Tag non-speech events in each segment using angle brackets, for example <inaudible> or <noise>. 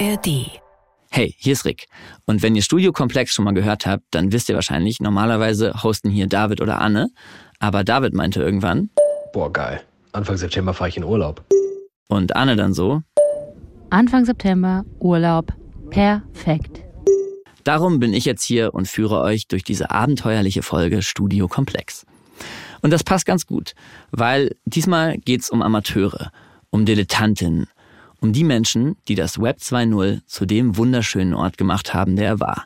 ARD. Hey, hier ist Rick. Und wenn ihr Studiokomplex schon mal gehört habt, dann wisst ihr wahrscheinlich, normalerweise hosten hier David oder Anne. Aber David meinte irgendwann. Boah, geil. Anfang September fahre ich in Urlaub. Und Anne dann so. Anfang September, Urlaub. Perfekt. Darum bin ich jetzt hier und führe euch durch diese abenteuerliche Folge Studio Komplex. Und das passt ganz gut, weil diesmal geht's um Amateure, um Dilettantinnen, um die Menschen, die das Web 2.0 zu dem wunderschönen Ort gemacht haben, der er war.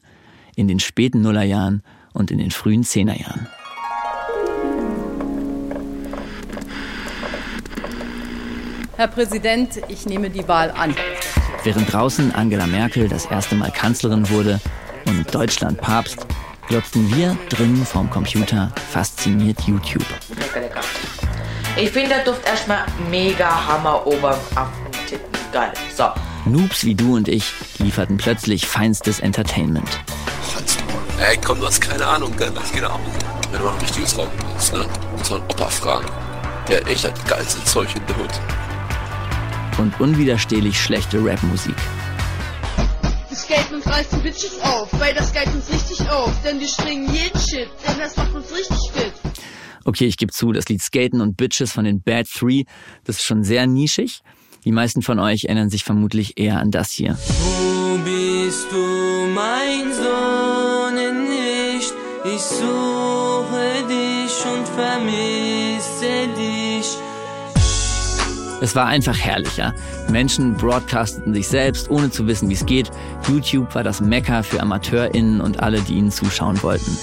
In den späten Nullerjahren und in den frühen Zehnerjahren. Herr Präsident, ich nehme die Wahl an. Während draußen Angela Merkel das erste Mal Kanzlerin wurde und Deutschland Papst, glotzten wir drinnen vorm Computer fasziniert YouTube. Lecker, lecker. Ich finde, der Duft erstmal mega Hammer oben auf. Geil. So. Noobs wie du und ich lieferten plötzlich feinstes Entertainment. Ey, komm, du hast keine Ahnung, gell, was geht ab? Wenn du mal ein richtiges Raum bist, ne? Muss man Opa fragen. Der hat echt das geilste Zeug in der Hut. Und unwiderstehlich schlechte Rapmusik. Das Geld uns reißt die Bitches auf, weil das Geld uns richtig auf. Denn wir springen jeden Shit, denn das macht uns richtig fit. Okay, ich gebe zu, das Lied Skaten und Bitches von den Bad Three, das ist schon sehr nischig. Die meisten von euch erinnern sich vermutlich eher an das hier. Wo bist du, mein Sohn, nicht? Ich suche dich und vermisse dich. Es war einfach herrlicher. Menschen broadcasteten sich selbst, ohne zu wissen, wie es geht. YouTube war das Mekka für AmateurInnen und alle, die ihnen zuschauen wollten.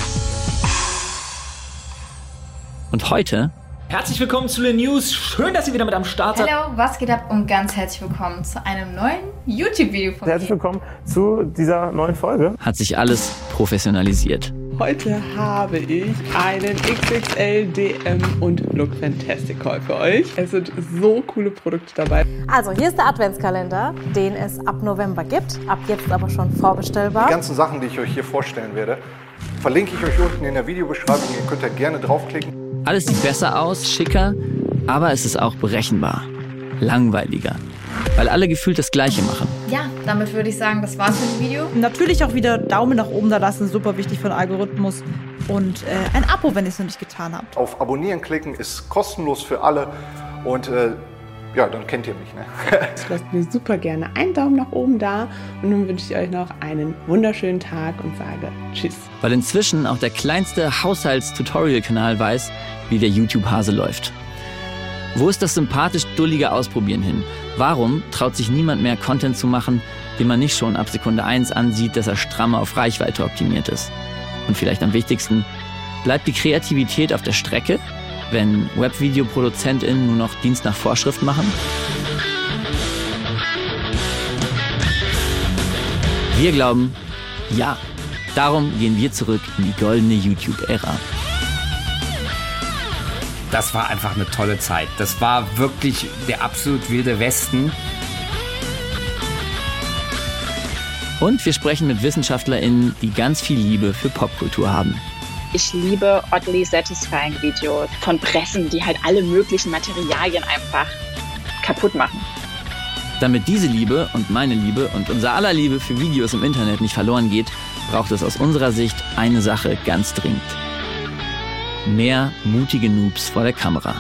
Und heute Herzlich willkommen zu den News. Schön, dass ihr wieder mit am Start seid. Hallo, was geht ab und ganz herzlich willkommen zu einem neuen YouTube-Video von Herzlich willkommen zu dieser neuen Folge. hat sich alles professionalisiert. Heute habe ich einen XXL DM und Look Fantastic Haul für euch. Es sind so coole Produkte dabei. Also, hier ist der Adventskalender, den es ab November gibt, ab jetzt aber schon vorbestellbar. Die ganzen Sachen, die ich euch hier vorstellen werde, verlinke ich euch unten in der Videobeschreibung. Ihr könnt da gerne draufklicken. Alles sieht besser aus, schicker, aber es ist auch berechenbar. Langweiliger. Weil alle gefühlt das Gleiche machen. Ja, damit würde ich sagen, das war's mit dem Video. Natürlich auch wieder Daumen nach oben da lassen, super wichtig für den Algorithmus. Und äh, ein Abo, wenn ihr es noch nicht getan habt. Auf Abonnieren klicken ist kostenlos für alle und äh, ja, dann kennt ihr mich. Ne? <laughs> Lasst mir super gerne einen Daumen nach oben da und nun wünsche ich euch noch einen wunderschönen Tag und sage Tschüss. Weil inzwischen auch der kleinste Haushalts-Tutorial-Kanal weiß, wie der YouTube-Hase läuft. Wo ist das sympathisch dullige Ausprobieren hin? Warum traut sich niemand mehr Content zu machen, den man nicht schon ab Sekunde 1 ansieht, dass er stramm auf Reichweite optimiert ist? Und vielleicht am wichtigsten, bleibt die Kreativität auf der Strecke, wenn Webvideoproduzentinnen nur noch Dienst nach Vorschrift machen? Wir glauben, ja. Darum gehen wir zurück in die goldene YouTube-Ära. Das war einfach eine tolle Zeit. Das war wirklich der absolut wilde Westen. Und wir sprechen mit WissenschaftlerInnen, die ganz viel Liebe für Popkultur haben. Ich liebe oddly satisfying Videos von Pressen, die halt alle möglichen Materialien einfach kaputt machen. Damit diese Liebe und meine Liebe und unser aller Liebe für Videos im Internet nicht verloren geht, braucht es aus unserer Sicht eine Sache ganz dringend. Mehr mutige Noobs vor der Kamera.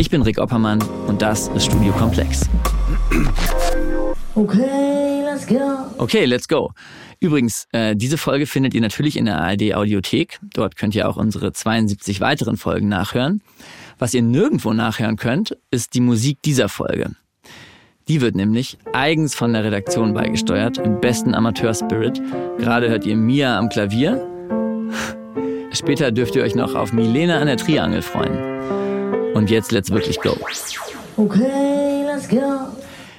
Ich bin Rick Oppermann und das ist Studio Komplex. Okay, let's go. Okay, let's go. Übrigens, äh, diese Folge findet ihr natürlich in der ARD Audiothek. Dort könnt ihr auch unsere 72 weiteren Folgen nachhören. Was ihr nirgendwo nachhören könnt, ist die Musik dieser Folge. Die wird nämlich eigens von der Redaktion beigesteuert, im besten Amateur-Spirit. Gerade hört ihr Mia am Klavier. <laughs> Später dürft ihr euch noch auf Milena an der Triangel freuen. Und jetzt let's wirklich go. Okay, let's go.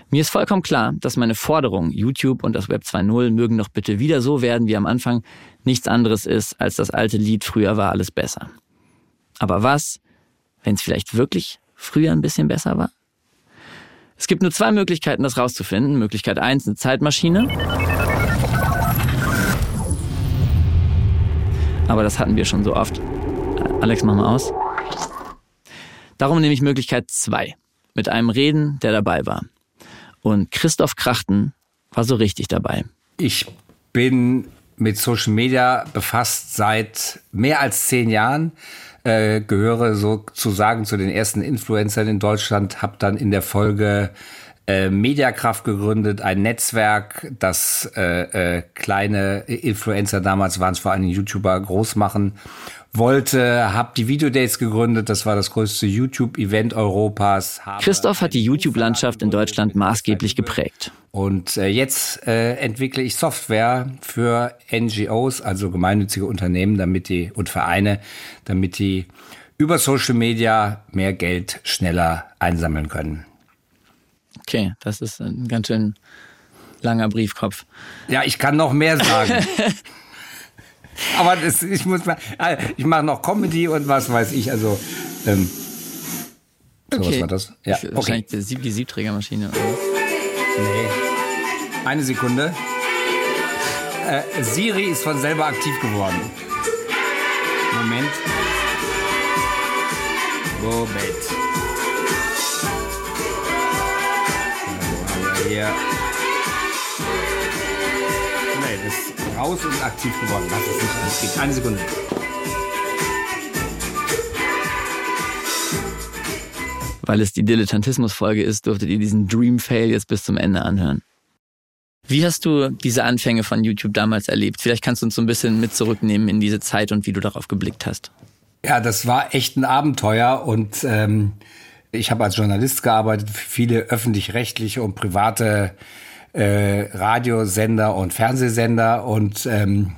Mir ist vollkommen klar, dass meine Forderung, YouTube und das Web 2.0 mögen doch bitte wieder so werden wie am Anfang, nichts anderes ist, als das alte Lied Früher war alles besser. Aber was, wenn es vielleicht wirklich früher ein bisschen besser war? Es gibt nur zwei Möglichkeiten, das rauszufinden. Möglichkeit eins eine Zeitmaschine. Aber das hatten wir schon so oft. Alex, mach mal aus. Darum nehme ich Möglichkeit zwei mit einem Reden, der dabei war. Und Christoph Krachten war so richtig dabei. Ich bin mit Social Media befasst seit mehr als zehn Jahren. Äh, gehöre sozusagen zu den ersten Influencern in Deutschland, habe dann in der Folge äh, Mediakraft gegründet, ein Netzwerk, das äh, äh, kleine Influencer, damals waren es vor allem YouTuber, groß machen wollte, habe die Videodates gegründet, das war das größte YouTube-Event Europas. Christoph hat die YouTube-Landschaft in Deutschland maßgeblich geprägt. Und äh, jetzt äh, entwickle ich Software für NGOs, also gemeinnützige Unternehmen, damit die und Vereine, damit die über Social Media mehr Geld schneller einsammeln können. Okay, das ist ein ganz schön langer Briefkopf. Ja, ich kann noch mehr sagen. <laughs> Aber das, ich muss mal, äh, ich mache noch Comedy und was weiß ich. Also, ähm, so, okay. was war das? Ja, okay. Wahrscheinlich die, Sieb die Siebträgermaschine. Oder? Nee. Eine Sekunde. Äh, Siri ist von selber aktiv geworden. Moment. Moment. Hier. Nee, das raus und aktiv geworden. Lass es nicht geht. Eine Sekunde. Weil es die Dilettantismus-Folge ist, durftet ihr diesen Dream Fail jetzt bis zum Ende anhören. Wie hast du diese Anfänge von YouTube damals erlebt? Vielleicht kannst du uns so ein bisschen mit zurücknehmen in diese Zeit und wie du darauf geblickt hast. Ja, das war echt ein Abenteuer und ähm, ich habe als Journalist gearbeitet, für viele öffentlich-rechtliche und private äh, Radiosender und Fernsehsender und ähm,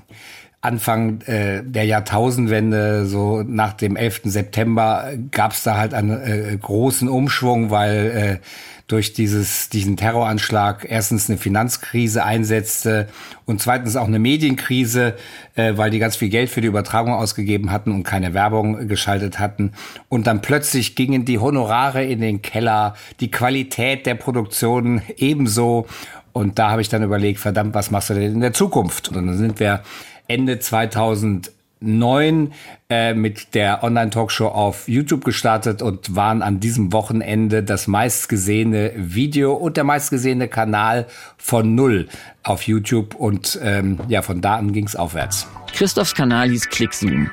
Anfang äh, der Jahrtausendwende, so nach dem 11. September, gab es da halt einen äh, großen Umschwung, weil äh, durch dieses, diesen Terroranschlag erstens eine Finanzkrise einsetzte und zweitens auch eine Medienkrise, äh, weil die ganz viel Geld für die Übertragung ausgegeben hatten und keine Werbung geschaltet hatten. Und dann plötzlich gingen die Honorare in den Keller, die Qualität der Produktion ebenso. Und da habe ich dann überlegt, verdammt, was machst du denn in der Zukunft? Und dann sind wir Ende 2009 äh, mit der Online-Talkshow auf YouTube gestartet und waren an diesem Wochenende das meistgesehene Video und der meistgesehene Kanal von Null auf YouTube. Und ähm, ja, von da an ging es aufwärts. Christophs Kanal hieß ClickZoom.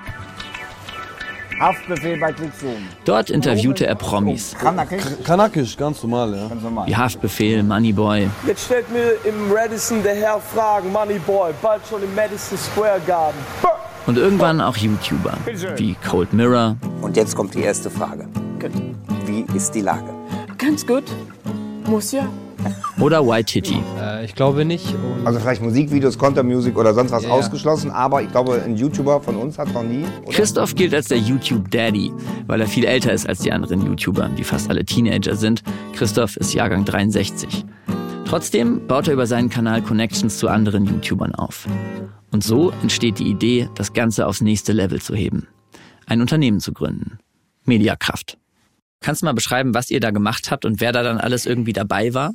Haftbefehl bei ClickZoom. Dort interviewte er Promis. Kanakisch? Kanakisch, ganz normal, ja. Ganz normal. Wie Haftbefehl, Moneyboy. Jetzt stellt mir im Radisson der Herr Fragen, Moneyboy, bald schon im Madison Square Garden. Und irgendwann auch YouTuber, wie Cold Mirror. Und jetzt kommt die erste Frage. Gut. Wie ist die Lage? Ganz gut. Muss ja. Oder White Titty. Äh, ich glaube nicht. also vielleicht Musikvideos, Content-Music oder sonst was ja, ausgeschlossen, aber ich glaube, ein YouTuber von uns hat noch nie. Oder? Christoph gilt als der YouTube-Daddy, weil er viel älter ist als die anderen YouTuber, die fast alle Teenager sind. Christoph ist Jahrgang 63. Trotzdem baut er über seinen Kanal Connections zu anderen YouTubern auf. Und so entsteht die Idee, das Ganze aufs nächste Level zu heben. Ein Unternehmen zu gründen. Mediakraft. Kannst du mal beschreiben, was ihr da gemacht habt und wer da dann alles irgendwie dabei war?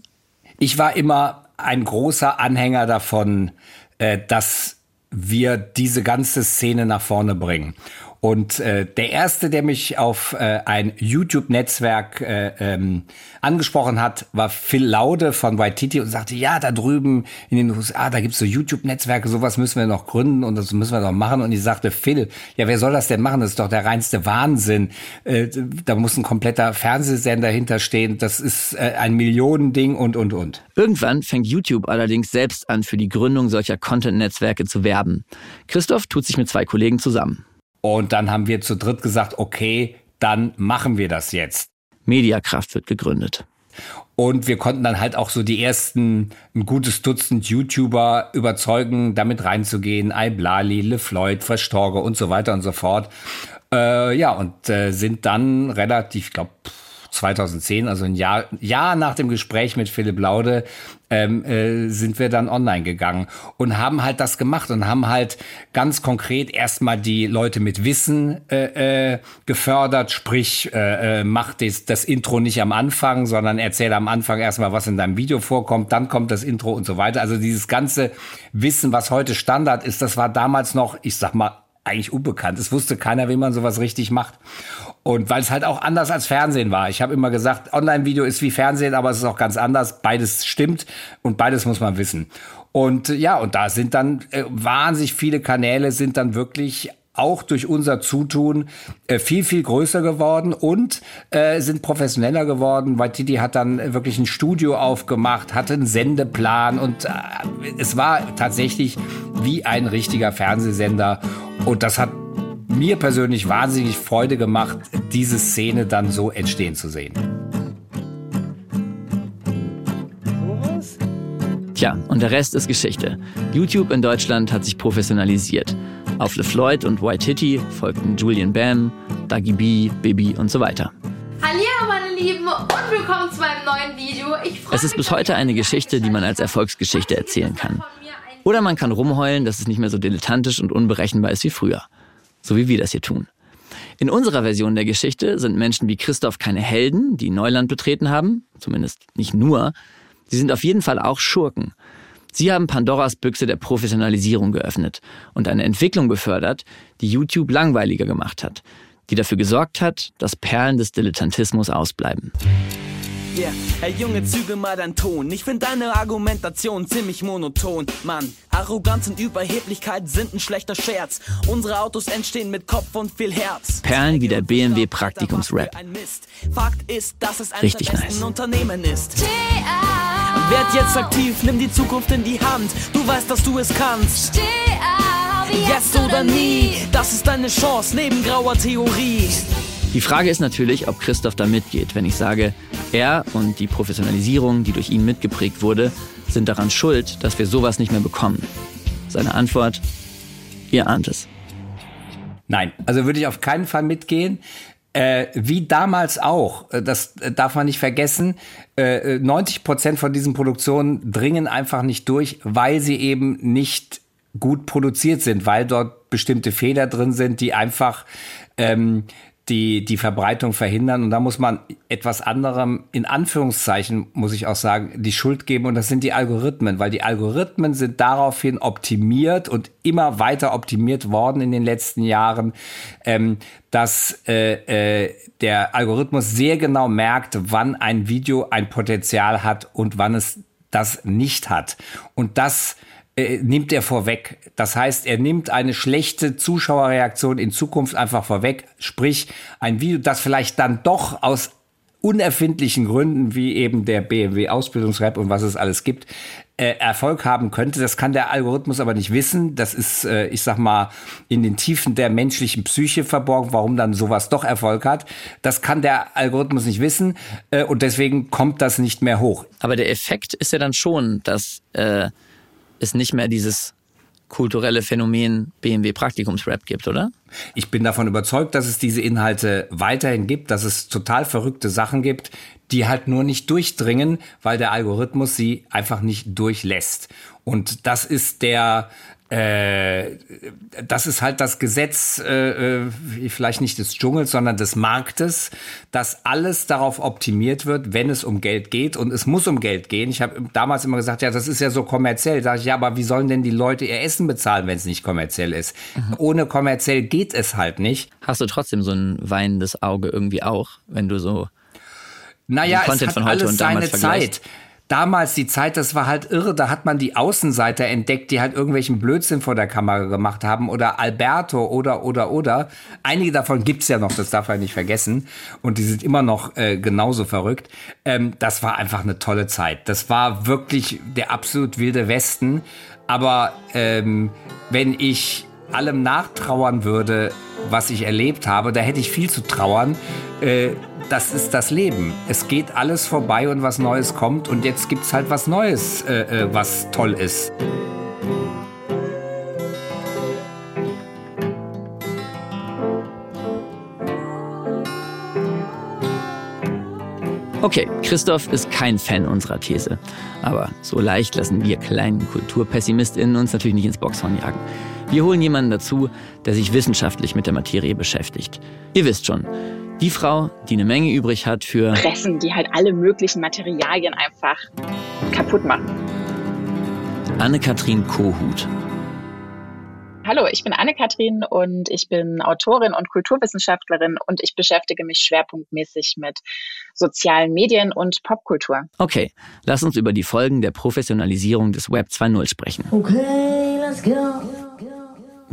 Ich war immer ein großer Anhänger davon, äh, dass wir diese ganze Szene nach vorne bringen. Und äh, der erste, der mich auf äh, ein YouTube-Netzwerk äh, ähm, angesprochen hat, war Phil Laude von Waititi und sagte, ja, da drüben in den USA, da gibt's so YouTube-Netzwerke, sowas müssen wir noch gründen und das müssen wir noch machen. Und ich sagte, Phil, ja, wer soll das denn machen? Das ist doch der reinste Wahnsinn. Äh, da muss ein kompletter Fernsehsender hinterstehen. Das ist äh, ein Millionending und, und, und. Irgendwann fängt YouTube allerdings selbst an, für die Gründung solcher Content-Netzwerke zu werben. Christoph tut sich mit zwei Kollegen zusammen. Und dann haben wir zu dritt gesagt, okay, dann machen wir das jetzt. Mediakraft wird gegründet. Und wir konnten dann halt auch so die ersten, ein gutes Dutzend YouTuber überzeugen, damit reinzugehen. Iblali, LeFloid, Verstorge und so weiter und so fort. Äh, ja, und äh, sind dann relativ, ich glaube, 2010, also ein Jahr, Jahr nach dem Gespräch mit Philipp Laude, ähm, äh, sind wir dann online gegangen und haben halt das gemacht und haben halt ganz konkret erstmal die Leute mit Wissen äh, äh, gefördert, sprich, äh, äh, mach das, das Intro nicht am Anfang, sondern erzähl am Anfang erstmal, was in deinem Video vorkommt, dann kommt das Intro und so weiter. Also dieses ganze Wissen, was heute Standard ist, das war damals noch, ich sag mal, eigentlich unbekannt. Es wusste keiner, wie man sowas richtig macht. Und weil es halt auch anders als Fernsehen war. Ich habe immer gesagt, Online-Video ist wie Fernsehen, aber es ist auch ganz anders. Beides stimmt und beides muss man wissen. Und äh, ja, und da sind dann äh, wahnsinnig viele Kanäle sind dann wirklich auch durch unser Zutun äh, viel, viel größer geworden und äh, sind professioneller geworden. Waititi hat dann wirklich ein Studio aufgemacht, hatte einen Sendeplan und äh, es war tatsächlich wie ein richtiger Fernsehsender. Und das hat mir persönlich wahnsinnig Freude gemacht, diese Szene dann so entstehen zu sehen. Tja, und der Rest ist Geschichte. YouTube in Deutschland hat sich professionalisiert. Auf LeFloid und White Hitty folgten Julian Bam, Dagi B, Bibi und so weiter. Hallo meine Lieben und willkommen zu meinem neuen Video. Ich Es ist bis heute eine Geschichte, die man als Erfolgsgeschichte erzählen kann. Oder man kann rumheulen, dass es nicht mehr so dilettantisch und unberechenbar ist wie früher. So wie wir das hier tun. In unserer Version der Geschichte sind Menschen wie Christoph keine Helden, die Neuland betreten haben, zumindest nicht nur. Sie sind auf jeden Fall auch Schurken. Sie haben Pandoras Büchse der Professionalisierung geöffnet und eine Entwicklung befördert, die YouTube langweiliger gemacht hat, die dafür gesorgt hat, dass Perlen des Dilettantismus ausbleiben. Yeah, hey Junge, züge mal deinen Ton. Ich find deine Argumentation ziemlich monoton. Mann, Arroganz und Überheblichkeit sind ein schlechter Scherz. Unsere Autos entstehen mit Kopf und viel Herz. Perlen wie der BMW Praktikums-Rap. Fakt ist, dass es ein Richtig nice. Unternehmen ist. Werd jetzt aktiv, nimm die Zukunft in die Hand. Du weißt, dass du es kannst. Jetzt oder nie, das ist deine Chance neben grauer Theorie. Die Frage ist natürlich, ob Christoph da mitgeht, wenn ich sage, er und die Professionalisierung, die durch ihn mitgeprägt wurde, sind daran schuld, dass wir sowas nicht mehr bekommen. Seine Antwort, ihr ahnt es. Nein, also würde ich auf keinen Fall mitgehen. Äh, wie damals auch, äh, das äh, darf man nicht vergessen, äh, 90 Prozent von diesen Produktionen dringen einfach nicht durch, weil sie eben nicht gut produziert sind, weil dort bestimmte Fehler drin sind, die einfach ähm, die, die Verbreitung verhindern. Und da muss man etwas anderem, in Anführungszeichen, muss ich auch sagen, die Schuld geben. Und das sind die Algorithmen, weil die Algorithmen sind daraufhin optimiert und immer weiter optimiert worden in den letzten Jahren, ähm, dass äh, äh, der Algorithmus sehr genau merkt, wann ein Video ein Potenzial hat und wann es das nicht hat. Und das äh, nimmt er vorweg. Das heißt, er nimmt eine schlechte Zuschauerreaktion in Zukunft einfach vorweg. Sprich, ein Video, das vielleicht dann doch aus unerfindlichen Gründen, wie eben der BMW Ausbildungsrap und was es alles gibt, äh, Erfolg haben könnte. Das kann der Algorithmus aber nicht wissen. Das ist, äh, ich sag mal, in den Tiefen der menschlichen Psyche verborgen, warum dann sowas doch Erfolg hat. Das kann der Algorithmus nicht wissen äh, und deswegen kommt das nicht mehr hoch. Aber der Effekt ist ja dann schon, dass äh, es nicht mehr dieses kulturelle Phänomen BMW Praktikumsrap gibt, oder? Ich bin davon überzeugt, dass es diese Inhalte weiterhin gibt, dass es total verrückte Sachen gibt, die halt nur nicht durchdringen, weil der Algorithmus sie einfach nicht durchlässt. Und das ist der äh, das ist halt das Gesetz, äh, äh, vielleicht nicht des Dschungels, sondern des Marktes, dass alles darauf optimiert wird, wenn es um Geld geht. Und es muss um Geld gehen. Ich habe damals immer gesagt, ja, das ist ja so kommerziell. Sag ich, ja, aber wie sollen denn die Leute ihr Essen bezahlen, wenn es nicht kommerziell ist? Mhm. Ohne kommerziell geht es halt nicht. Hast du trotzdem so ein weinendes Auge irgendwie auch, wenn du so naja, es hat alles seine Zeit damals die Zeit, das war halt irre. Da hat man die Außenseiter entdeckt, die halt irgendwelchen Blödsinn vor der Kamera gemacht haben. Oder Alberto oder, oder, oder. Einige davon gibt's ja noch, das darf man nicht vergessen. Und die sind immer noch äh, genauso verrückt. Ähm, das war einfach eine tolle Zeit. Das war wirklich der absolut wilde Westen. Aber ähm, wenn ich allem nachtrauern würde, was ich erlebt habe, da hätte ich viel zu trauern. Äh, das ist das Leben. Es geht alles vorbei und was Neues kommt und jetzt gibt es halt was Neues, äh, äh, was toll ist. Okay, Christoph ist kein Fan unserer These. Aber so leicht lassen wir kleinen KulturpessimistInnen uns natürlich nicht ins Boxhorn jagen. Wir holen jemanden dazu, der sich wissenschaftlich mit der Materie beschäftigt. Ihr wisst schon, die Frau, die eine Menge übrig hat für Pressen, die halt alle möglichen Materialien einfach kaputt machen. Anne-Kathrin Kohut. Hallo, ich bin Anne-Kathrin und ich bin Autorin und Kulturwissenschaftlerin und ich beschäftige mich schwerpunktmäßig mit sozialen Medien und Popkultur. Okay, lass uns über die Folgen der Professionalisierung des Web 2.0 sprechen. Okay, let's go.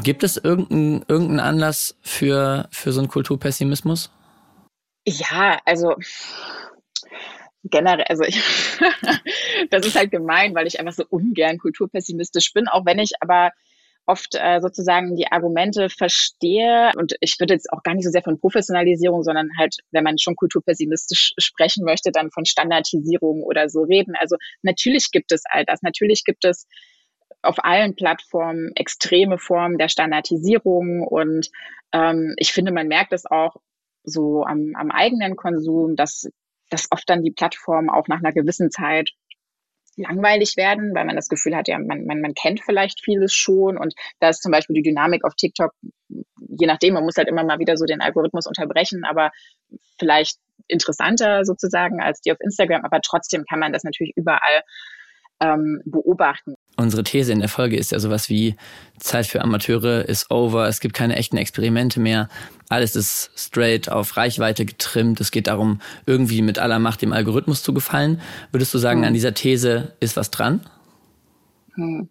Gibt es irgendeinen irgendeinen Anlass für, für so einen Kulturpessimismus? Ja, also generell, also ich, <laughs> das ist halt gemein, weil ich einfach so ungern kulturpessimistisch bin, auch wenn ich aber oft äh, sozusagen die Argumente verstehe. Und ich würde jetzt auch gar nicht so sehr von Professionalisierung, sondern halt, wenn man schon kulturpessimistisch sprechen möchte, dann von Standardisierung oder so reden. Also natürlich gibt es all das. Natürlich gibt es auf allen Plattformen extreme Formen der Standardisierung. Und ähm, ich finde, man merkt es auch so am, am eigenen Konsum, dass, dass oft dann die Plattformen auch nach einer gewissen Zeit langweilig werden, weil man das Gefühl hat, ja, man, man, man kennt vielleicht vieles schon und da ist zum Beispiel die Dynamik auf TikTok, je nachdem, man muss halt immer mal wieder so den Algorithmus unterbrechen, aber vielleicht interessanter sozusagen als die auf Instagram, aber trotzdem kann man das natürlich überall ähm, beobachten. Unsere These in der Folge ist ja sowas wie Zeit für Amateure ist over, es gibt keine echten Experimente mehr, alles ist straight auf Reichweite getrimmt, es geht darum, irgendwie mit aller Macht dem Algorithmus zu gefallen. Würdest du sagen, hm. an dieser These ist was dran? Hm.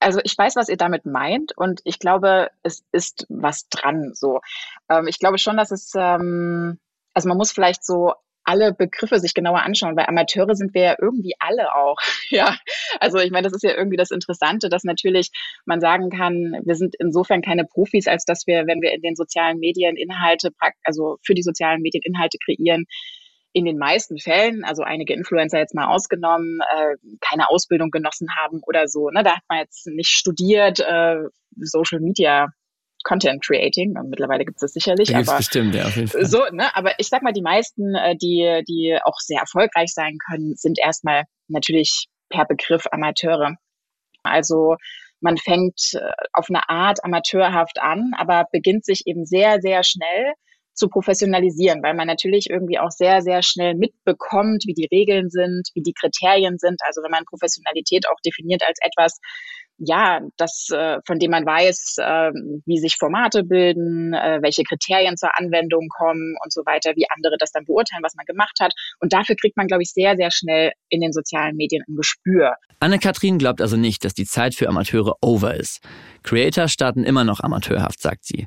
Also ich weiß, was ihr damit meint und ich glaube, es ist was dran. So, ähm, ich glaube schon, dass es, ähm, also man muss vielleicht so alle Begriffe sich genauer anschauen, weil Amateure sind wir ja irgendwie alle auch. <laughs> Ja, also ich meine, das ist ja irgendwie das Interessante, dass natürlich man sagen kann, wir sind insofern keine Profis, als dass wir, wenn wir in den sozialen Medien Inhalte, also für die sozialen Medien Inhalte kreieren, in den meisten Fällen, also einige Influencer jetzt mal ausgenommen, äh, keine Ausbildung genossen haben oder so. Ne? Da hat man jetzt nicht studiert, äh, Social Media Content Creating. Mittlerweile gibt es das sicherlich. Da aber bestimmt, ja, auf jeden Fall. So, ne? Aber ich sag mal, die meisten, äh, die, die auch sehr erfolgreich sein können, sind erstmal natürlich per Begriff Amateure. Also man fängt äh, auf eine Art amateurhaft an, aber beginnt sich eben sehr, sehr schnell zu professionalisieren, weil man natürlich irgendwie auch sehr, sehr schnell mitbekommt, wie die Regeln sind, wie die Kriterien sind. Also wenn man Professionalität auch definiert als etwas, ja, das, äh, von dem man weiß, äh, wie sich Formate bilden, äh, welche Kriterien zur Anwendung kommen und so weiter, wie andere das dann beurteilen, was man gemacht hat. Und dafür kriegt man, glaube ich, sehr, sehr schnell in den sozialen Medien ein Gespür. Anne-Kathrin glaubt also nicht, dass die Zeit für Amateure over ist. Creator starten immer noch amateurhaft, sagt sie.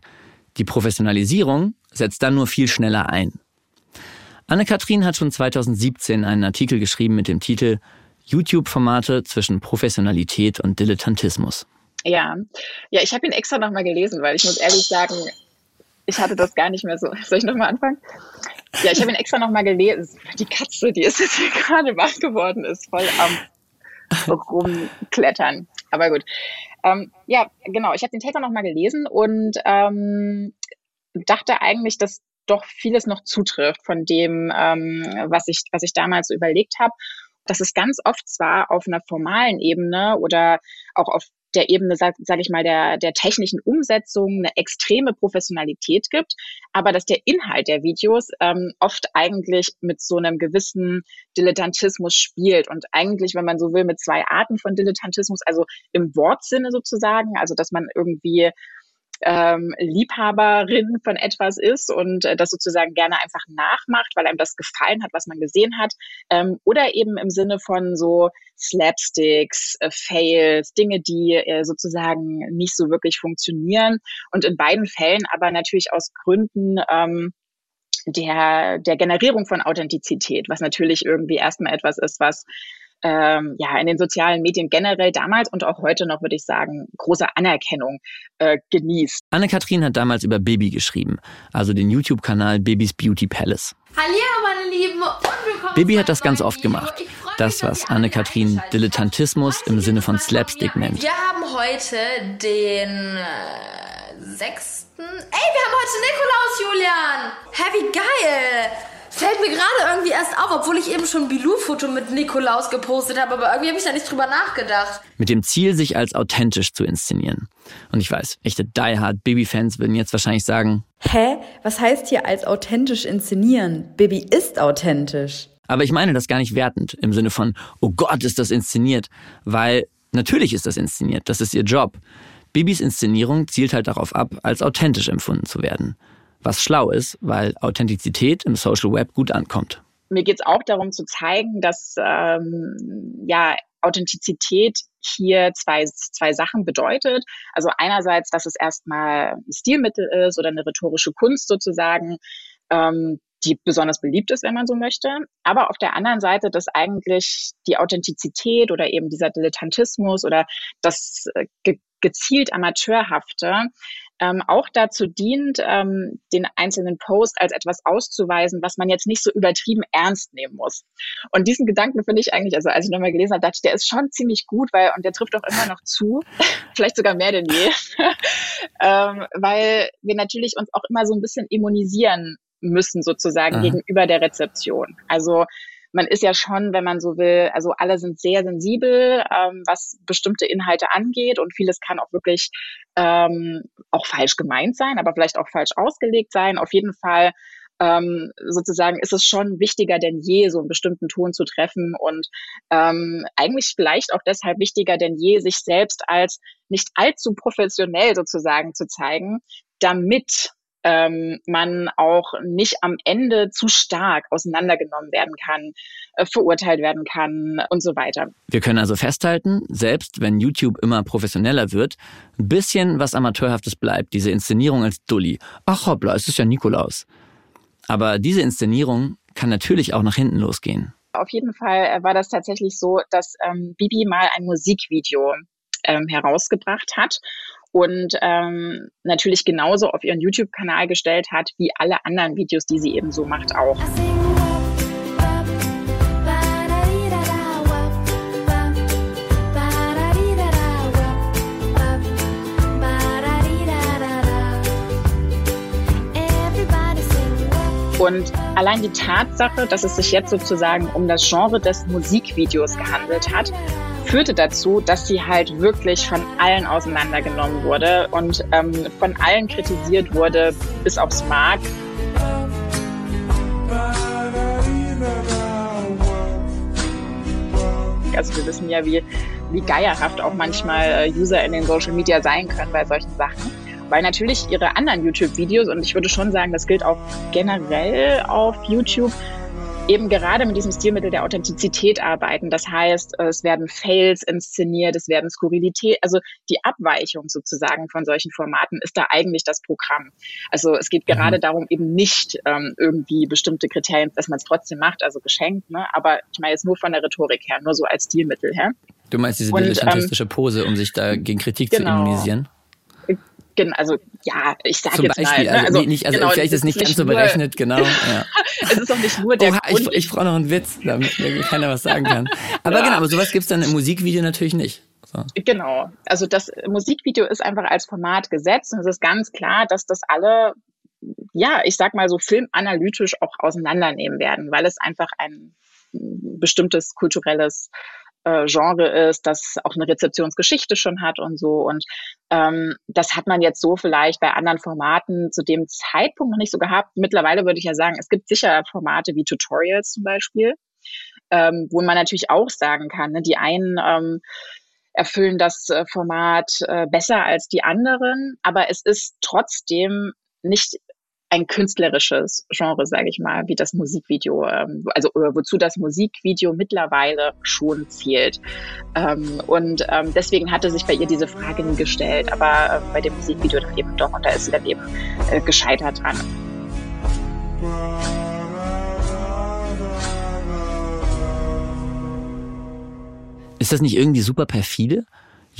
Die Professionalisierung setzt dann nur viel schneller ein. Anne-Kathrin hat schon 2017 einen Artikel geschrieben mit dem Titel YouTube-Formate zwischen Professionalität und Dilettantismus. Ja, ja, ich habe ihn extra nochmal gelesen, weil ich muss ehrlich sagen, ich hatte das gar nicht mehr so. Soll ich nochmal anfangen? Ja, ich habe ihn extra nochmal gelesen. Die Katze, die ist jetzt hier <laughs> gerade wach geworden, ist voll am <laughs> rumklettern. Aber gut. Ähm, ja, genau. Ich habe den Text nochmal gelesen und ähm, dachte eigentlich, dass doch vieles noch zutrifft von dem, ähm, was ich, was ich damals so überlegt habe dass es ganz oft zwar auf einer formalen Ebene oder auch auf der Ebene, sage sag ich mal, der, der technischen Umsetzung eine extreme Professionalität gibt, aber dass der Inhalt der Videos ähm, oft eigentlich mit so einem gewissen Dilettantismus spielt und eigentlich, wenn man so will, mit zwei Arten von Dilettantismus, also im Wortsinne sozusagen, also dass man irgendwie ähm, Liebhaberin von etwas ist und äh, das sozusagen gerne einfach nachmacht, weil einem das gefallen hat, was man gesehen hat. Ähm, oder eben im Sinne von so Slapsticks, äh, Fails, Dinge, die äh, sozusagen nicht so wirklich funktionieren. Und in beiden Fällen aber natürlich aus Gründen, ähm, der, der Generierung von Authentizität, was natürlich irgendwie erstmal etwas ist, was ähm, ja in den sozialen Medien generell damals und auch heute noch, würde ich sagen, große Anerkennung äh, genießt. Anne-Kathrin hat damals über Baby geschrieben, also den YouTube-Kanal Babys Beauty Palace. Hallo meine Lieben und Baby hat das ganz oft gemacht. Das, was Anne-Kathrin Dilettantismus im Sinne von Slapstick nennt. Wir haben heute den äh, 6. Ey, wir haben heute Nikolaus, Julian! Hä, wie geil! Fällt mir gerade irgendwie erst auf, obwohl ich eben schon ein Bilou-Foto mit Nikolaus gepostet habe, aber irgendwie habe ich da nicht drüber nachgedacht. Mit dem Ziel, sich als authentisch zu inszenieren. Und ich weiß, echte Die Hard Baby-Fans würden jetzt wahrscheinlich sagen: Hä? Was heißt hier als authentisch inszenieren? Baby ist authentisch. Aber ich meine das gar nicht wertend, im Sinne von, oh Gott, ist das inszeniert. Weil natürlich ist das inszeniert, das ist ihr Job. Bibis Inszenierung zielt halt darauf ab, als authentisch empfunden zu werden. Was schlau ist, weil Authentizität im Social Web gut ankommt. Mir geht es auch darum zu zeigen, dass ähm, ja Authentizität hier zwei, zwei Sachen bedeutet. Also einerseits, dass es erstmal ein Stilmittel ist oder eine rhetorische Kunst sozusagen, ähm, die besonders beliebt ist, wenn man so möchte. Aber auf der anderen Seite, dass eigentlich die Authentizität oder eben dieser Dilettantismus oder das äh, ge gezielt Amateurhafte ähm, auch dazu dient, ähm, den einzelnen Post als etwas auszuweisen, was man jetzt nicht so übertrieben ernst nehmen muss. Und diesen Gedanken finde ich eigentlich, also als ich nochmal gelesen habe, dachte ich, der ist schon ziemlich gut, weil, und der trifft auch immer noch zu, <laughs> vielleicht sogar mehr denn je, <laughs> ähm, weil wir natürlich uns auch immer so ein bisschen immunisieren müssen sozusagen Aha. gegenüber der Rezeption. Also man ist ja schon, wenn man so will, also alle sind sehr sensibel, ähm, was bestimmte Inhalte angeht und vieles kann auch wirklich ähm, auch falsch gemeint sein, aber vielleicht auch falsch ausgelegt sein. Auf jeden Fall ähm, sozusagen ist es schon wichtiger denn je, so einen bestimmten Ton zu treffen und ähm, eigentlich vielleicht auch deshalb wichtiger denn je, sich selbst als nicht allzu professionell sozusagen zu zeigen, damit ähm, man auch nicht am Ende zu stark auseinandergenommen werden kann, äh, verurteilt werden kann und so weiter. Wir können also festhalten, selbst wenn YouTube immer professioneller wird, ein bisschen was Amateurhaftes bleibt, diese Inszenierung als Dulli. Ach hoppla, es ist ja Nikolaus. Aber diese Inszenierung kann natürlich auch nach hinten losgehen. Auf jeden Fall äh, war das tatsächlich so, dass ähm, Bibi mal ein Musikvideo ähm, herausgebracht hat und ähm, natürlich genauso auf ihren YouTube-Kanal gestellt hat, wie alle anderen Videos, die sie eben so macht, auch. Und allein die Tatsache, dass es sich jetzt sozusagen um das Genre des Musikvideos gehandelt hat, führte dazu, dass sie halt wirklich von allen auseinandergenommen wurde und ähm, von allen kritisiert wurde, bis aufs Mark. Also wir wissen ja, wie, wie geierhaft auch manchmal äh, User in den Social Media sein können bei solchen Sachen. Weil natürlich ihre anderen YouTube-Videos, und ich würde schon sagen, das gilt auch generell auf YouTube, eben gerade mit diesem Stilmittel der Authentizität arbeiten. Das heißt, es werden Fails inszeniert, es werden Skurrilität, also die Abweichung sozusagen von solchen Formaten ist da eigentlich das Programm. Also es geht gerade mhm. darum, eben nicht ähm, irgendwie bestimmte Kriterien, dass man es trotzdem macht, also geschenkt, ne? aber ich meine jetzt nur von der Rhetorik her, nur so als Stilmittel her. Du meinst diese dilettantistische ähm, Pose, um sich da gegen Kritik genau. zu immunisieren? Also ja, ich sage jetzt Beispiel, mal. Ne? Also, also, nicht, also genau, vielleicht ist es nicht ganz so berechnet, genau. Ja. es ist auch nicht nur der Oha, Grund. Ich, ich brauche noch einen Witz, damit mir keiner was sagen kann. Aber ja. genau, aber sowas gibt's dann im Musikvideo natürlich nicht. So. Genau. Also das Musikvideo ist einfach als Format gesetzt und es ist ganz klar, dass das alle, ja, ich sag mal so filmanalytisch auch auseinandernehmen werden, weil es einfach ein bestimmtes kulturelles äh, Genre ist, das auch eine Rezeptionsgeschichte schon hat und so. Und ähm, das hat man jetzt so vielleicht bei anderen Formaten zu dem Zeitpunkt noch nicht so gehabt. Mittlerweile würde ich ja sagen, es gibt sicher Formate wie Tutorials zum Beispiel, ähm, wo man natürlich auch sagen kann, ne, die einen ähm, erfüllen das äh, Format äh, besser als die anderen, aber es ist trotzdem nicht ein künstlerisches Genre, sage ich mal, wie das Musikvideo, ähm, also wozu das Musikvideo mittlerweile schon zählt. Ähm, und ähm, deswegen hatte sich bei ihr diese Frage nie gestellt, aber bei dem Musikvideo dann eben doch und da ist sie dann eben äh, gescheitert dran. Ist das nicht irgendwie super perfide?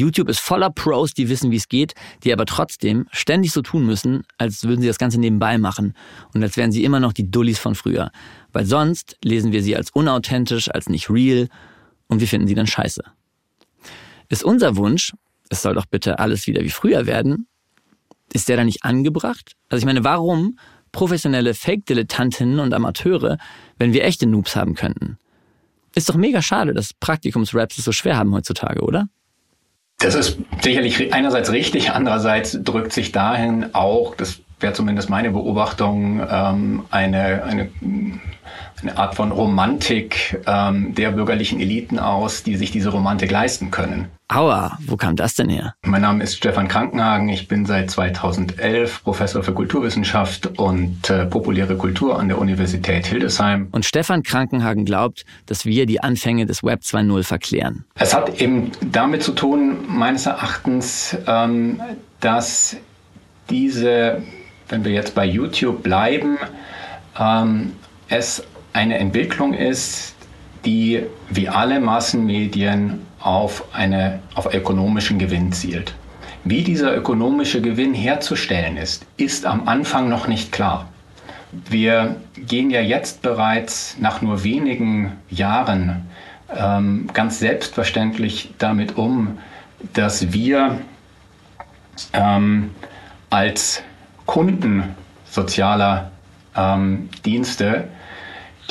YouTube ist voller Pros, die wissen, wie es geht, die aber trotzdem ständig so tun müssen, als würden sie das Ganze nebenbei machen und als wären sie immer noch die Dullis von früher. Weil sonst lesen wir sie als unauthentisch, als nicht real und wir finden sie dann scheiße. Ist unser Wunsch, es soll doch bitte alles wieder wie früher werden, ist der da nicht angebracht? Also ich meine, warum professionelle Fake-Dilettantinnen und Amateure, wenn wir echte Noobs haben könnten? Ist doch mega schade, dass Praktikums-Raps es so schwer haben heutzutage, oder? Das ist sicherlich einerseits richtig, andererseits drückt sich dahin auch, das wäre zumindest meine Beobachtung, ähm, eine, eine, eine Art von Romantik ähm, der bürgerlichen Eliten aus, die sich diese Romantik leisten können. Aua, wo kam das denn her? Mein Name ist Stefan Krankenhagen. Ich bin seit 2011 Professor für Kulturwissenschaft und äh, populäre Kultur an der Universität Hildesheim. Und Stefan Krankenhagen glaubt, dass wir die Anfänge des Web 2.0 verklären. Es hat eben damit zu tun, meines Erachtens, ähm, dass diese, wenn wir jetzt bei YouTube bleiben, ähm, es eine Entwicklung ist, die wie alle Massenmedien auf, eine, auf ökonomischen Gewinn zielt. Wie dieser ökonomische Gewinn herzustellen ist, ist am Anfang noch nicht klar. Wir gehen ja jetzt bereits nach nur wenigen Jahren ähm, ganz selbstverständlich damit um, dass wir ähm, als Kunden sozialer ähm, Dienste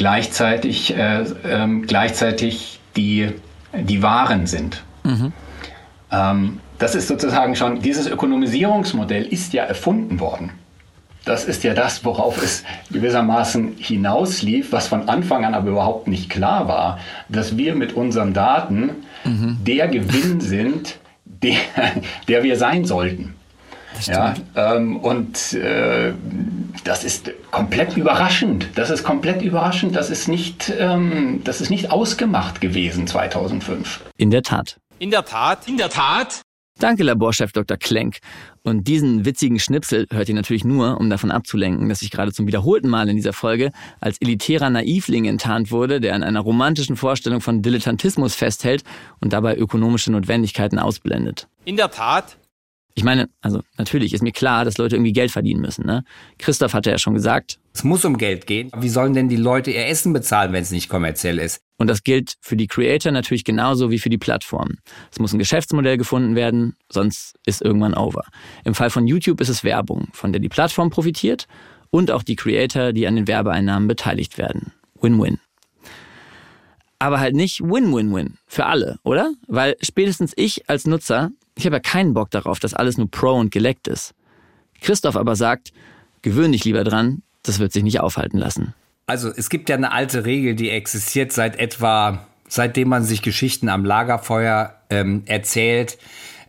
gleichzeitig, äh, äh, gleichzeitig die die Waren sind. Mhm. Ähm, das ist sozusagen schon, dieses Ökonomisierungsmodell ist ja erfunden worden. Das ist ja das, worauf es gewissermaßen hinauslief, was von Anfang an aber überhaupt nicht klar war, dass wir mit unseren Daten mhm. der Gewinn sind, der, der wir sein sollten. Ja, ähm, und äh, das ist komplett überraschend. Das ist komplett überraschend. Das ist nicht, ähm, das ist nicht ausgemacht gewesen 2005. In der Tat. In der Tat. In der Tat. Danke, Laborchef Dr. Klenk. Und diesen witzigen Schnipsel hört ihr natürlich nur, um davon abzulenken, dass ich gerade zum wiederholten Mal in dieser Folge als elitärer Naivling enttarnt wurde, der an einer romantischen Vorstellung von Dilettantismus festhält und dabei ökonomische Notwendigkeiten ausblendet. In der Tat. Ich meine, also natürlich ist mir klar, dass Leute irgendwie Geld verdienen müssen. Ne? Christoph hatte ja schon gesagt. Es muss um Geld gehen. Wie sollen denn die Leute ihr Essen bezahlen, wenn es nicht kommerziell ist? Und das gilt für die Creator natürlich genauso wie für die Plattformen. Es muss ein Geschäftsmodell gefunden werden, sonst ist irgendwann over. Im Fall von YouTube ist es Werbung, von der die Plattform profitiert und auch die Creator, die an den Werbeeinnahmen beteiligt werden. Win-win. Aber halt nicht Win-Win-Win für alle, oder? Weil spätestens ich als Nutzer ich habe ja keinen Bock darauf, dass alles nur pro und geleckt ist. Christoph aber sagt, gewöhn dich lieber dran, das wird sich nicht aufhalten lassen. Also es gibt ja eine alte Regel, die existiert seit etwa, seitdem man sich Geschichten am Lagerfeuer ähm, erzählt.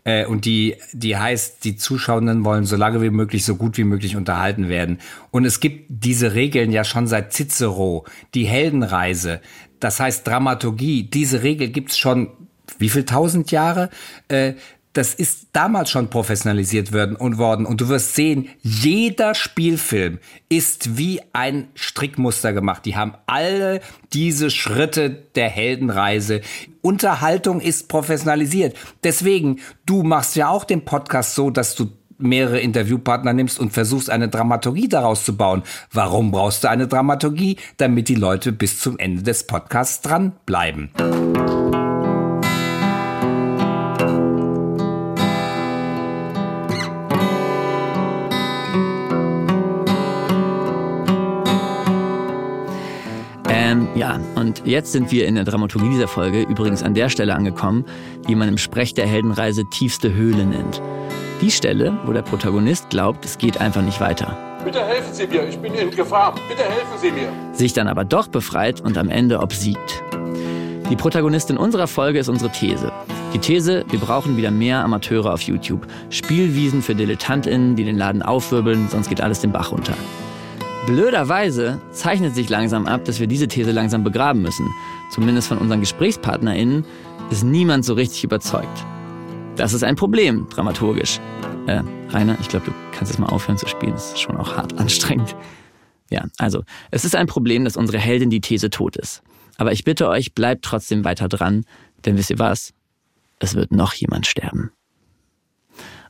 Äh, und die, die heißt, die Zuschauenden wollen so lange wie möglich, so gut wie möglich unterhalten werden. Und es gibt diese Regeln ja schon seit Cicero, die Heldenreise. Das heißt Dramaturgie. Diese Regel gibt's schon wie viel tausend Jahre? Äh, das ist damals schon professionalisiert worden und worden. Und du wirst sehen, jeder Spielfilm ist wie ein Strickmuster gemacht. Die haben alle diese Schritte der Heldenreise. Unterhaltung ist professionalisiert. Deswegen, du machst ja auch den Podcast so, dass du mehrere Interviewpartner nimmst und versuchst eine Dramaturgie daraus zu bauen. Warum brauchst du eine Dramaturgie? Damit die Leute bis zum Ende des Podcasts dranbleiben. Ja, und jetzt sind wir in der Dramaturgie dieser Folge übrigens an der Stelle angekommen, die man im Sprech der Heldenreise tiefste Höhle nennt. Die Stelle, wo der Protagonist glaubt, es geht einfach nicht weiter. Bitte helfen Sie mir, ich bin in Gefahr. Bitte helfen Sie mir. Sich dann aber doch befreit und am Ende obsiegt. Die Protagonistin unserer Folge ist unsere These. Die These, wir brauchen wieder mehr Amateure auf YouTube. Spielwiesen für DilettantInnen, die den Laden aufwirbeln, sonst geht alles den Bach runter. Blöderweise zeichnet sich langsam ab, dass wir diese These langsam begraben müssen. Zumindest von unseren GesprächspartnerInnen ist niemand so richtig überzeugt. Das ist ein Problem, dramaturgisch. Äh, Rainer, ich glaube, du kannst jetzt mal aufhören zu spielen. Das ist schon auch hart anstrengend. Ja, also, es ist ein Problem, dass unsere Heldin die These tot ist. Aber ich bitte euch, bleibt trotzdem weiter dran, denn wisst ihr was? Es wird noch jemand sterben.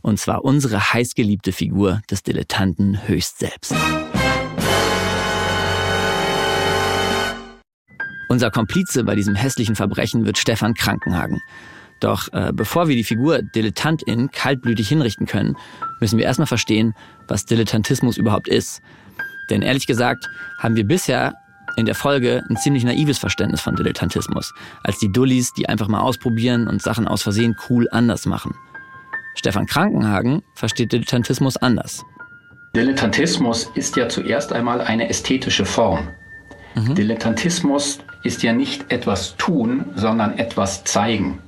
Und zwar unsere heißgeliebte Figur des Dilettanten höchst selbst. Unser Komplize bei diesem hässlichen Verbrechen wird Stefan Krankenhagen. Doch äh, bevor wir die Figur Dilettantin kaltblütig hinrichten können, müssen wir erstmal verstehen, was Dilettantismus überhaupt ist. Denn ehrlich gesagt haben wir bisher in der Folge ein ziemlich naives Verständnis von Dilettantismus, als die Dullis, die einfach mal ausprobieren und Sachen aus Versehen cool anders machen. Stefan Krankenhagen versteht Dilettantismus anders. Dilettantismus ist ja zuerst einmal eine ästhetische Form. Mhm. Dilettantismus ist ja nicht etwas tun, sondern etwas zeigen.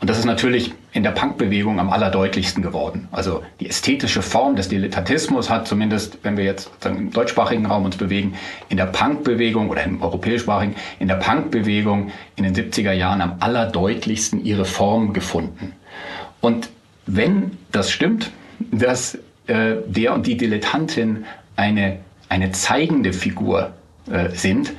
Und das ist natürlich in der Punkbewegung am allerdeutlichsten geworden. Also die ästhetische Form des Dilettantismus hat zumindest, wenn wir jetzt im deutschsprachigen Raum uns bewegen, in der Punkbewegung oder im europäischsprachigen, in der Punkbewegung in den 70er Jahren am allerdeutlichsten ihre Form gefunden. Und wenn das stimmt, dass äh, der und die Dilettantin eine, eine zeigende Figur äh, sind,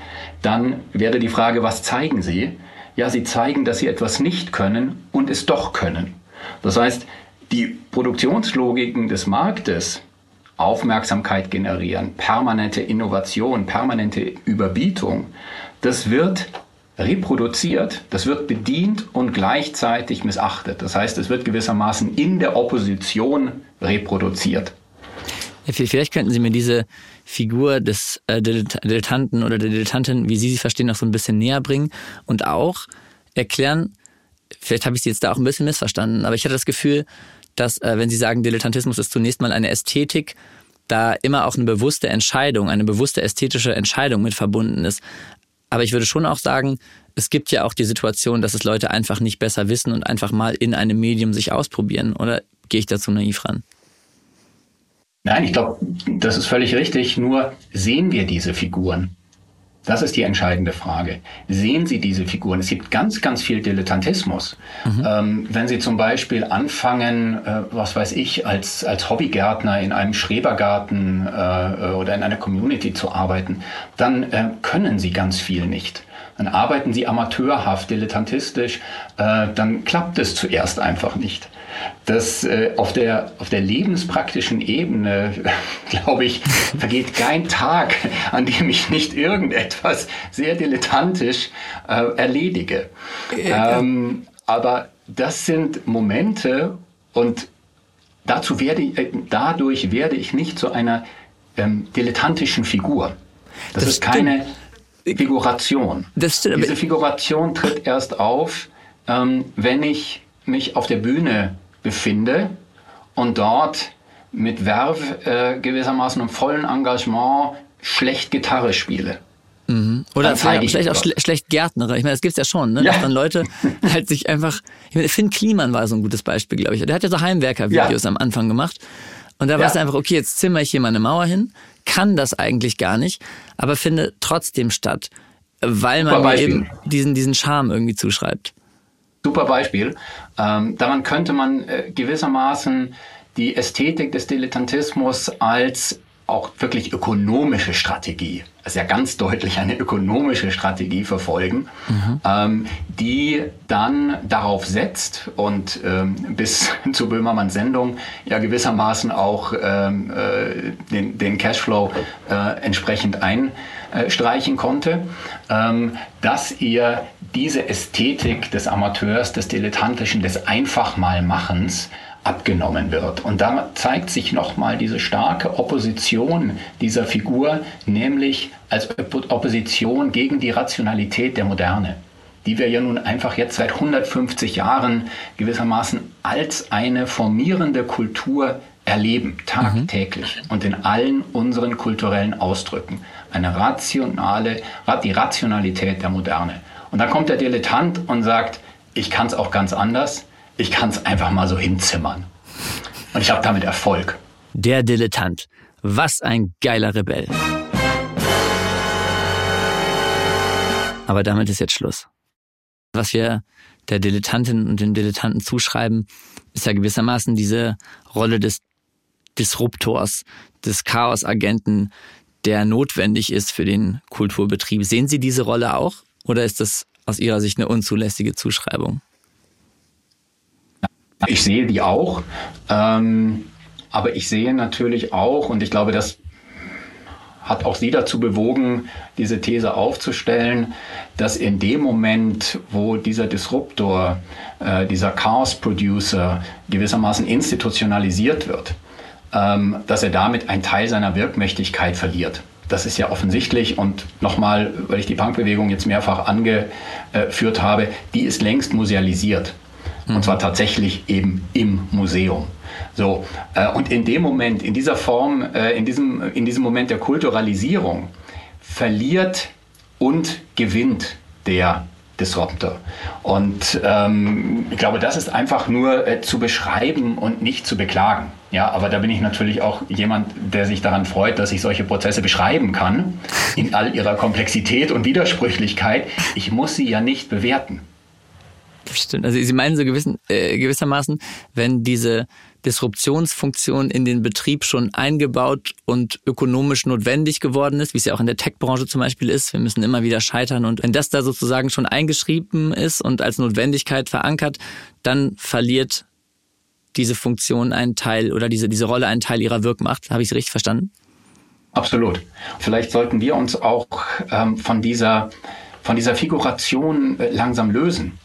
dann wäre die Frage, was zeigen sie? Ja, sie zeigen, dass sie etwas nicht können und es doch können. Das heißt, die Produktionslogiken des Marktes, Aufmerksamkeit generieren, permanente Innovation, permanente Überbietung, das wird reproduziert, das wird bedient und gleichzeitig missachtet. Das heißt, es wird gewissermaßen in der Opposition reproduziert. Vielleicht könnten Sie mir diese Figur des äh, Dilettanten oder der Dilettantin, wie Sie sie verstehen, noch so ein bisschen näher bringen und auch erklären, vielleicht habe ich Sie jetzt da auch ein bisschen missverstanden, aber ich hatte das Gefühl, dass, äh, wenn Sie sagen, Dilettantismus ist zunächst mal eine Ästhetik, da immer auch eine bewusste Entscheidung, eine bewusste ästhetische Entscheidung mit verbunden ist. Aber ich würde schon auch sagen, es gibt ja auch die Situation, dass es Leute einfach nicht besser wissen und einfach mal in einem Medium sich ausprobieren. Oder gehe ich dazu naiv ran? Nein, ich glaube, das ist völlig richtig. Nur sehen wir diese Figuren? Das ist die entscheidende Frage. Sehen Sie diese Figuren? Es gibt ganz, ganz viel Dilettantismus. Mhm. Ähm, wenn Sie zum Beispiel anfangen, äh, was weiß ich, als, als Hobbygärtner in einem Schrebergarten äh, oder in einer Community zu arbeiten, dann äh, können Sie ganz viel nicht. Dann arbeiten Sie amateurhaft, dilettantistisch, äh, dann klappt es zuerst einfach nicht dass äh, auf, der, auf der lebenspraktischen Ebene, <laughs> glaube ich, vergeht kein Tag, an dem ich nicht irgendetwas sehr dilettantisch äh, erledige. Ähm, aber das sind Momente und dazu werde äh, dadurch werde ich nicht zu einer ähm, dilettantischen Figur. Das, das ist keine Figuration. Diese Figuration tritt erst auf, ähm, wenn ich mich auf der Bühne befinde und dort mit Verve äh, gewissermaßen im vollen Engagement schlecht Gitarre spiele. Mhm. Oder vielleicht auch schle schlecht Gärtner. Ich meine, das gibt's ja schon, ne? Ja. dass dann Leute <laughs> halt sich einfach. Ich meine, Finn Kliman war so ein gutes Beispiel, glaube ich. Der hat ja so Heimwerker-Videos ja. am Anfang gemacht. Und da ja. war es einfach, okay, jetzt zimmer ich hier mal eine Mauer hin, kann das eigentlich gar nicht, aber finde trotzdem statt, weil man mir eben diesen, diesen Charme irgendwie zuschreibt. Super Beispiel. Ähm, daran könnte man äh, gewissermaßen die Ästhetik des Dilettantismus als auch wirklich ökonomische Strategie, also ja ganz deutlich eine ökonomische Strategie verfolgen, mhm. ähm, die dann darauf setzt und ähm, bis <laughs> zu Böhmermanns Sendung ja gewissermaßen auch ähm, äh, den, den Cashflow äh, entsprechend einstreichen konnte, ähm, dass ihr diese Ästhetik des Amateurs, des Dilettantischen, des Einfachmalmachens abgenommen wird. Und da zeigt sich nochmal diese starke Opposition dieser Figur, nämlich als Opposition gegen die Rationalität der Moderne, die wir ja nun einfach jetzt seit 150 Jahren gewissermaßen als eine formierende Kultur erleben, tagtäglich mhm. und in allen unseren kulturellen Ausdrücken. Eine rationale, die Rationalität der Moderne. Und dann kommt der Dilettant und sagt, ich kann es auch ganz anders ich kann es einfach mal so hinzimmern. Und ich habe damit Erfolg. Der Dilettant. Was ein geiler Rebell. Aber damit ist jetzt Schluss. Was wir der Dilettantin und den Dilettanten zuschreiben, ist ja gewissermaßen diese Rolle des Disruptors, des Chaosagenten, der notwendig ist für den Kulturbetrieb. Sehen Sie diese Rolle auch? Oder ist das aus Ihrer Sicht eine unzulässige Zuschreibung? Ich sehe die auch, ähm, aber ich sehe natürlich auch, und ich glaube, das hat auch Sie dazu bewogen, diese These aufzustellen, dass in dem Moment, wo dieser Disruptor, äh, dieser Chaos-Producer gewissermaßen institutionalisiert wird, ähm, dass er damit einen Teil seiner Wirkmächtigkeit verliert. Das ist ja offensichtlich und nochmal, weil ich die Punkbewegung jetzt mehrfach angeführt habe, die ist längst musealisiert. Und zwar tatsächlich eben im Museum. So, äh, und in dem Moment, in dieser Form, äh, in, diesem, in diesem Moment der Kulturalisierung verliert und gewinnt der Disruptor. Und ähm, ich glaube, das ist einfach nur äh, zu beschreiben und nicht zu beklagen. Ja, aber da bin ich natürlich auch jemand, der sich daran freut, dass ich solche Prozesse beschreiben kann, in all ihrer Komplexität und Widersprüchlichkeit. Ich muss sie ja nicht bewerten. Stimmt. Also Sie meinen so gewissen, äh, gewissermaßen, wenn diese Disruptionsfunktion in den Betrieb schon eingebaut und ökonomisch notwendig geworden ist, wie es ja auch in der Tech-Branche zum Beispiel ist. Wir müssen immer wieder scheitern und wenn das da sozusagen schon eingeschrieben ist und als Notwendigkeit verankert, dann verliert diese Funktion einen Teil oder diese, diese Rolle einen Teil ihrer Wirkmacht. Habe ich es richtig verstanden? Absolut. Vielleicht sollten wir uns auch ähm, von dieser von dieser Figuration äh, langsam lösen.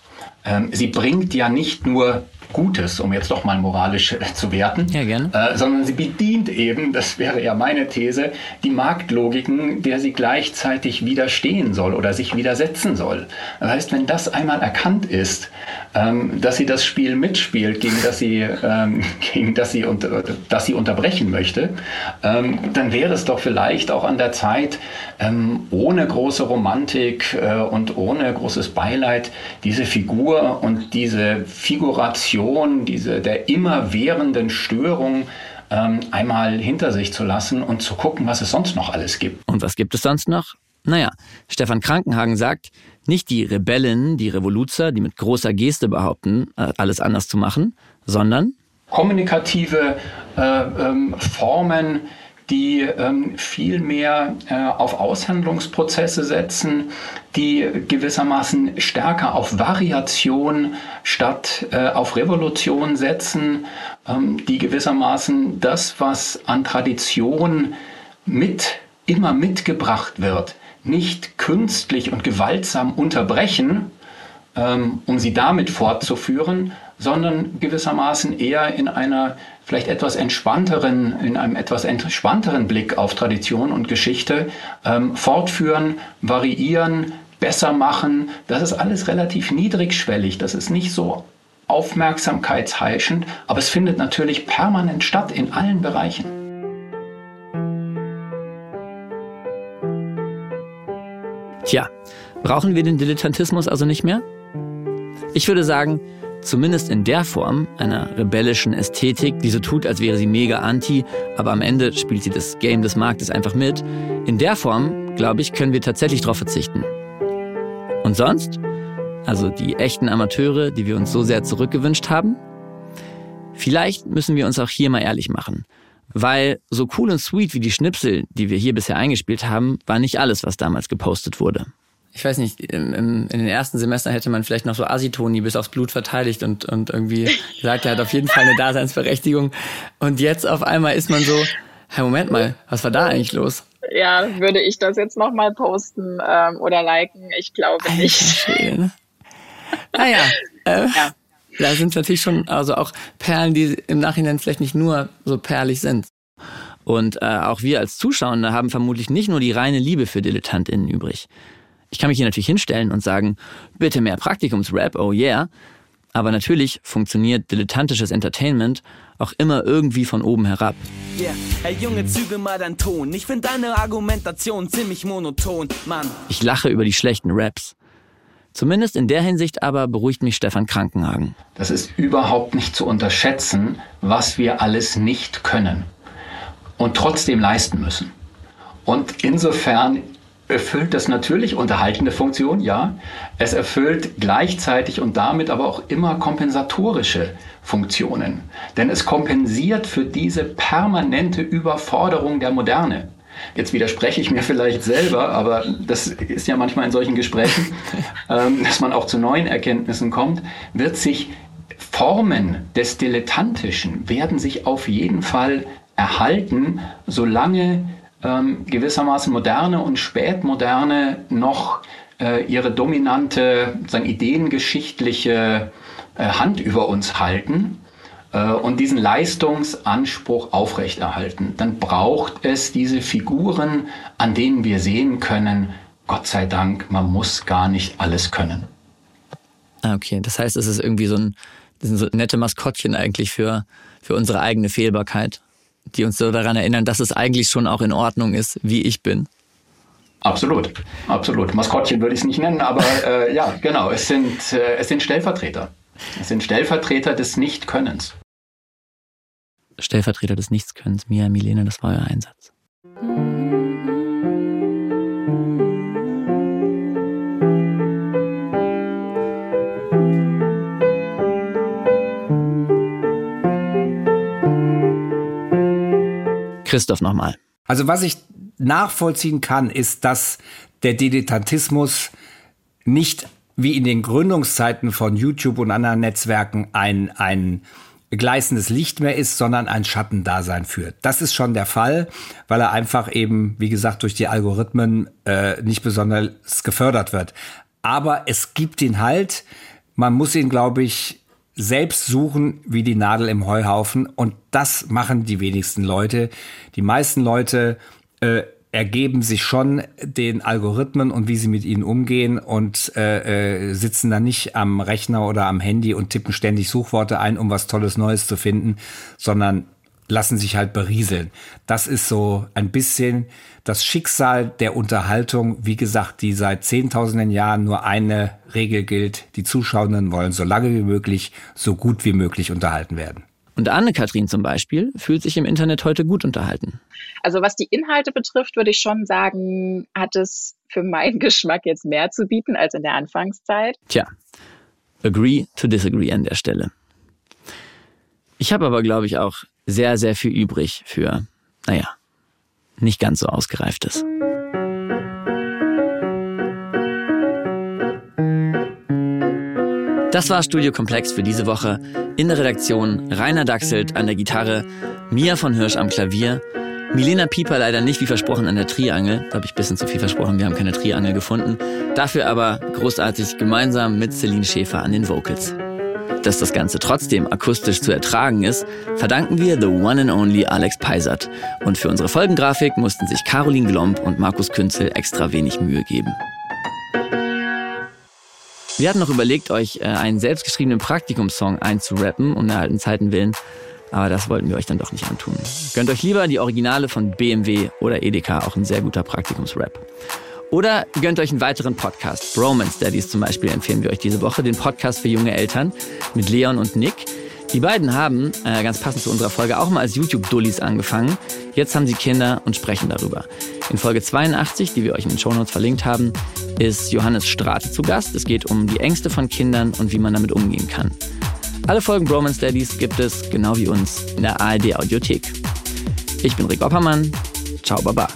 Ähm, sie bringt ja nicht nur Gutes, um jetzt doch mal moralisch äh, zu werten, ja, gerne. Äh, sondern sie bedient eben, das wäre ja meine These, die Marktlogiken, der sie gleichzeitig widerstehen soll oder sich widersetzen soll. Das heißt, wenn das einmal erkannt ist, ähm, dass sie das Spiel mitspielt, gegen das sie, ähm, <laughs> gegen das sie, unter, das sie unterbrechen möchte, ähm, dann wäre es doch vielleicht auch an der Zeit, ähm, ohne große Romantik äh, und ohne großes Beileid diese Figur und diese Figuration, diese der immerwährenden Störung ähm, einmal hinter sich zu lassen und zu gucken, was es sonst noch alles gibt. Und was gibt es sonst noch? Naja, Stefan Krankenhagen sagt, nicht die Rebellen, die Revoluzer, die mit großer Geste behaupten, äh, alles anders zu machen, sondern kommunikative äh, ähm, Formen, die ähm, viel mehr äh, auf Aushandlungsprozesse setzen, die gewissermaßen stärker auf Variation statt äh, auf Revolution setzen, ähm, die gewissermaßen das, was an Tradition mit immer mitgebracht wird, nicht künstlich und gewaltsam unterbrechen, ähm, um sie damit fortzuführen, sondern gewissermaßen eher in einer vielleicht etwas entspannteren, in einem etwas entspannteren Blick auf Tradition und Geschichte ähm, fortführen, variieren, besser machen. Das ist alles relativ niedrigschwellig. Das ist nicht so aufmerksamkeitsheischend, aber es findet natürlich permanent statt in allen Bereichen. Tja, brauchen wir den Dilettantismus also nicht mehr? Ich würde sagen, zumindest in der Form einer rebellischen Ästhetik, die so tut, als wäre sie mega anti, aber am Ende spielt sie das Game des Marktes einfach mit. In der Form, glaube ich, können wir tatsächlich darauf verzichten. Und sonst? Also die echten Amateure, die wir uns so sehr zurückgewünscht haben? Vielleicht müssen wir uns auch hier mal ehrlich machen. Weil so cool und sweet wie die Schnipsel, die wir hier bisher eingespielt haben, war nicht alles, was damals gepostet wurde ich weiß nicht, im, im, in den ersten Semestern hätte man vielleicht noch so Asitoni bis aufs Blut verteidigt und, und irgendwie gesagt, er hat auf jeden Fall eine Daseinsberechtigung. Und jetzt auf einmal ist man so, hey, Moment mal, was war da eigentlich los? Ja, würde ich das jetzt nochmal posten ähm, oder liken? Ich glaube nicht. Schön. <laughs> Naja, äh, ja. da sind natürlich schon also auch Perlen, die im Nachhinein vielleicht nicht nur so perlig sind. Und äh, auch wir als Zuschauer haben vermutlich nicht nur die reine Liebe für DilettantInnen übrig. Ich kann mich hier natürlich hinstellen und sagen, bitte mehr Praktikumsrap, oh yeah. Aber natürlich funktioniert dilettantisches Entertainment auch immer irgendwie von oben herab. Yeah. Hey Junge, züge mal deinen Ton. Ich finde deine Argumentation ziemlich monoton, Mann. Ich lache über die schlechten Raps. Zumindest in der Hinsicht aber beruhigt mich Stefan Krankenhagen. Das ist überhaupt nicht zu unterschätzen, was wir alles nicht können und trotzdem leisten müssen. Und insofern erfüllt das natürlich unterhaltende Funktion, ja. Es erfüllt gleichzeitig und damit aber auch immer kompensatorische Funktionen. Denn es kompensiert für diese permanente Überforderung der Moderne. Jetzt widerspreche ich mir vielleicht selber, aber das ist ja manchmal in solchen Gesprächen, <laughs> ähm, dass man auch zu neuen Erkenntnissen kommt, wird sich Formen des Dilettantischen werden sich auf jeden Fall erhalten, solange ähm, gewissermaßen moderne und spätmoderne noch äh, ihre dominante, sagen, ideengeschichtliche äh, Hand über uns halten äh, und diesen Leistungsanspruch aufrechterhalten, dann braucht es diese Figuren, an denen wir sehen können, Gott sei Dank, man muss gar nicht alles können. Ah, okay. Das heißt, es ist irgendwie so ein, das sind so nette Maskottchen eigentlich für, für unsere eigene Fehlbarkeit die uns so daran erinnern, dass es eigentlich schon auch in Ordnung ist, wie ich bin. Absolut, absolut. Maskottchen würde ich es nicht nennen, aber <laughs> äh, ja, genau. Es sind, äh, es sind Stellvertreter. Es sind Stellvertreter des Nichtkönnens. Stellvertreter des Nichtskönnens. Mia, Milene, das war euer Einsatz. Christoph nochmal. Also was ich nachvollziehen kann, ist, dass der Dilettantismus nicht wie in den Gründungszeiten von YouTube und anderen Netzwerken ein, ein gleißendes Licht mehr ist, sondern ein Schattendasein führt. Das ist schon der Fall, weil er einfach eben, wie gesagt, durch die Algorithmen äh, nicht besonders gefördert wird. Aber es gibt ihn halt. Man muss ihn, glaube ich, selbst suchen wie die Nadel im Heuhaufen. Und das machen die wenigsten Leute. Die meisten Leute äh, ergeben sich schon den Algorithmen und wie sie mit ihnen umgehen und äh, äh, sitzen dann nicht am Rechner oder am Handy und tippen ständig Suchworte ein, um was Tolles Neues zu finden, sondern lassen sich halt berieseln. Das ist so ein bisschen das Schicksal der Unterhaltung, wie gesagt, die seit zehntausenden Jahren nur eine Regel gilt. Die Zuschauenden wollen so lange wie möglich, so gut wie möglich unterhalten werden. Und Anne-Kathrin zum Beispiel fühlt sich im Internet heute gut unterhalten. Also was die Inhalte betrifft, würde ich schon sagen, hat es für meinen <laughs> Geschmack jetzt mehr zu bieten als in der Anfangszeit. Tja, agree to disagree an der Stelle. Ich habe aber, glaube ich, auch sehr, sehr viel übrig für, naja, nicht ganz so ausgereiftes. Das war Studio Komplex für diese Woche. In der Redaktion Rainer Dachselt an der Gitarre, Mia von Hirsch am Klavier, Milena Pieper leider nicht wie versprochen an der Triangel. Da habe ich ein bisschen zu viel versprochen, wir haben keine Triangel gefunden. Dafür aber großartig gemeinsam mit Celine Schäfer an den Vocals. Dass das Ganze trotzdem akustisch zu ertragen ist, verdanken wir the one and only Alex Peisert. Und für unsere Folgengrafik mussten sich Caroline Glomb und Markus Künzel extra wenig Mühe geben. Wir hatten noch überlegt, euch äh, einen selbstgeschriebenen Praktikumssong einzurappen, um der Zeiten willen. Aber das wollten wir euch dann doch nicht antun. Gönnt euch lieber die Originale von BMW oder Edeka, auch ein sehr guter Praktikumsrap. Oder gönnt euch einen weiteren Podcast. Bromance Daddies zum Beispiel empfehlen wir euch diese Woche, den Podcast für junge Eltern mit Leon und Nick. Die beiden haben, äh, ganz passend zu unserer Folge, auch mal als YouTube-Dullis angefangen. Jetzt haben sie Kinder und sprechen darüber. In Folge 82, die wir euch in den Shownotes verlinkt haben, ist Johannes Strate zu Gast. Es geht um die Ängste von Kindern und wie man damit umgehen kann. Alle Folgen Bromance Daddies gibt es, genau wie uns, in der ARD Audiothek. Ich bin Rick Oppermann. Ciao, Baba.